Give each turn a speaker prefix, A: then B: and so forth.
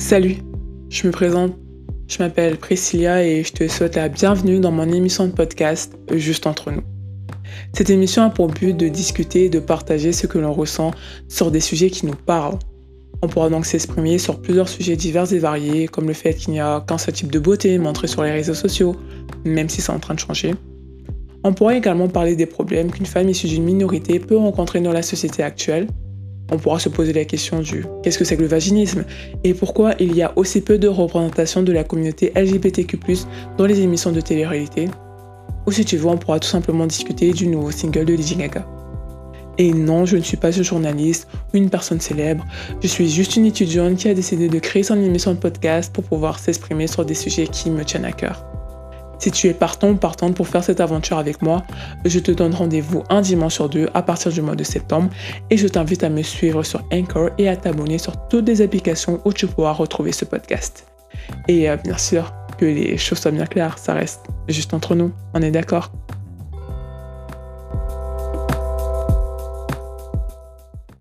A: Salut, je me présente, je m'appelle Priscilla et je te souhaite la bienvenue dans mon émission de podcast Juste entre nous. Cette émission a pour but de discuter et de partager ce que l'on ressent sur des sujets qui nous parlent. On pourra donc s'exprimer sur plusieurs sujets divers et variés, comme le fait qu'il n'y a qu'un seul type de beauté montré sur les réseaux sociaux, même si c'est en train de changer. On pourra également parler des problèmes qu'une femme issue d'une minorité peut rencontrer dans la société actuelle, on pourra se poser la question du qu'est-ce que c'est que le vaginisme et pourquoi il y a aussi peu de représentation de la communauté LGBTQ+ dans les émissions de télé-réalité. Ou si tu veux, on pourra tout simplement discuter du nouveau single de Lady Gaga. Et non, je ne suis pas un journaliste ou une personne célèbre, je suis juste une étudiante qui a décidé de créer son émission de podcast pour pouvoir s'exprimer sur des sujets qui me tiennent à cœur. Si tu es partant ou partante pour faire cette aventure avec moi, je te donne rendez-vous un dimanche sur deux à partir du mois de septembre et je t'invite à me suivre sur Anchor et à t'abonner sur toutes les applications où tu pourras retrouver ce podcast. Et euh, bien sûr, que les choses soient bien claires, ça reste juste entre nous, on est d'accord